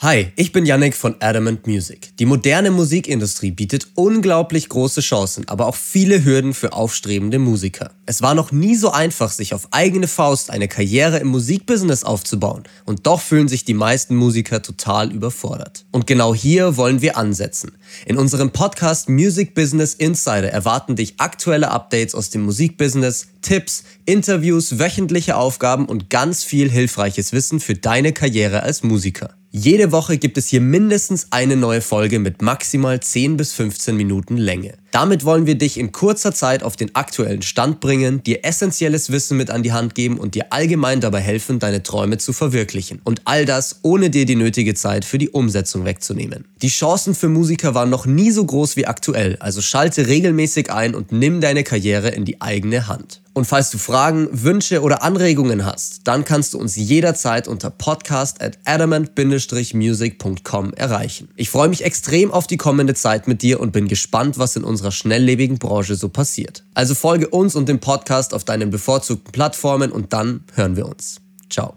Hi, ich bin Yannick von Adamant Music. Die moderne Musikindustrie bietet unglaublich große Chancen, aber auch viele Hürden für aufstrebende Musiker. Es war noch nie so einfach, sich auf eigene Faust eine Karriere im Musikbusiness aufzubauen. Und doch fühlen sich die meisten Musiker total überfordert. Und genau hier wollen wir ansetzen. In unserem Podcast Music Business Insider erwarten dich aktuelle Updates aus dem Musikbusiness, Tipps, Interviews, wöchentliche Aufgaben und ganz viel hilfreiches Wissen für deine Karriere als Musiker. Jede Woche gibt es hier mindestens eine neue Folge mit maximal 10 bis 15 Minuten Länge. Damit wollen wir dich in kurzer Zeit auf den aktuellen Stand bringen, dir essentielles Wissen mit an die Hand geben und dir allgemein dabei helfen, deine Träume zu verwirklichen. Und all das, ohne dir die nötige Zeit für die Umsetzung wegzunehmen. Die Chancen für Musiker waren noch nie so groß wie aktuell, also schalte regelmäßig ein und nimm deine Karriere in die eigene Hand. Und falls du Fragen, Wünsche oder Anregungen hast, dann kannst du uns jederzeit unter podcast at adamant-music.com erreichen. Ich freue mich extrem auf die kommende Zeit mit dir und bin gespannt, was in unserer schnelllebigen Branche so passiert. Also folge uns und dem Podcast auf deinen bevorzugten Plattformen und dann hören wir uns. Ciao.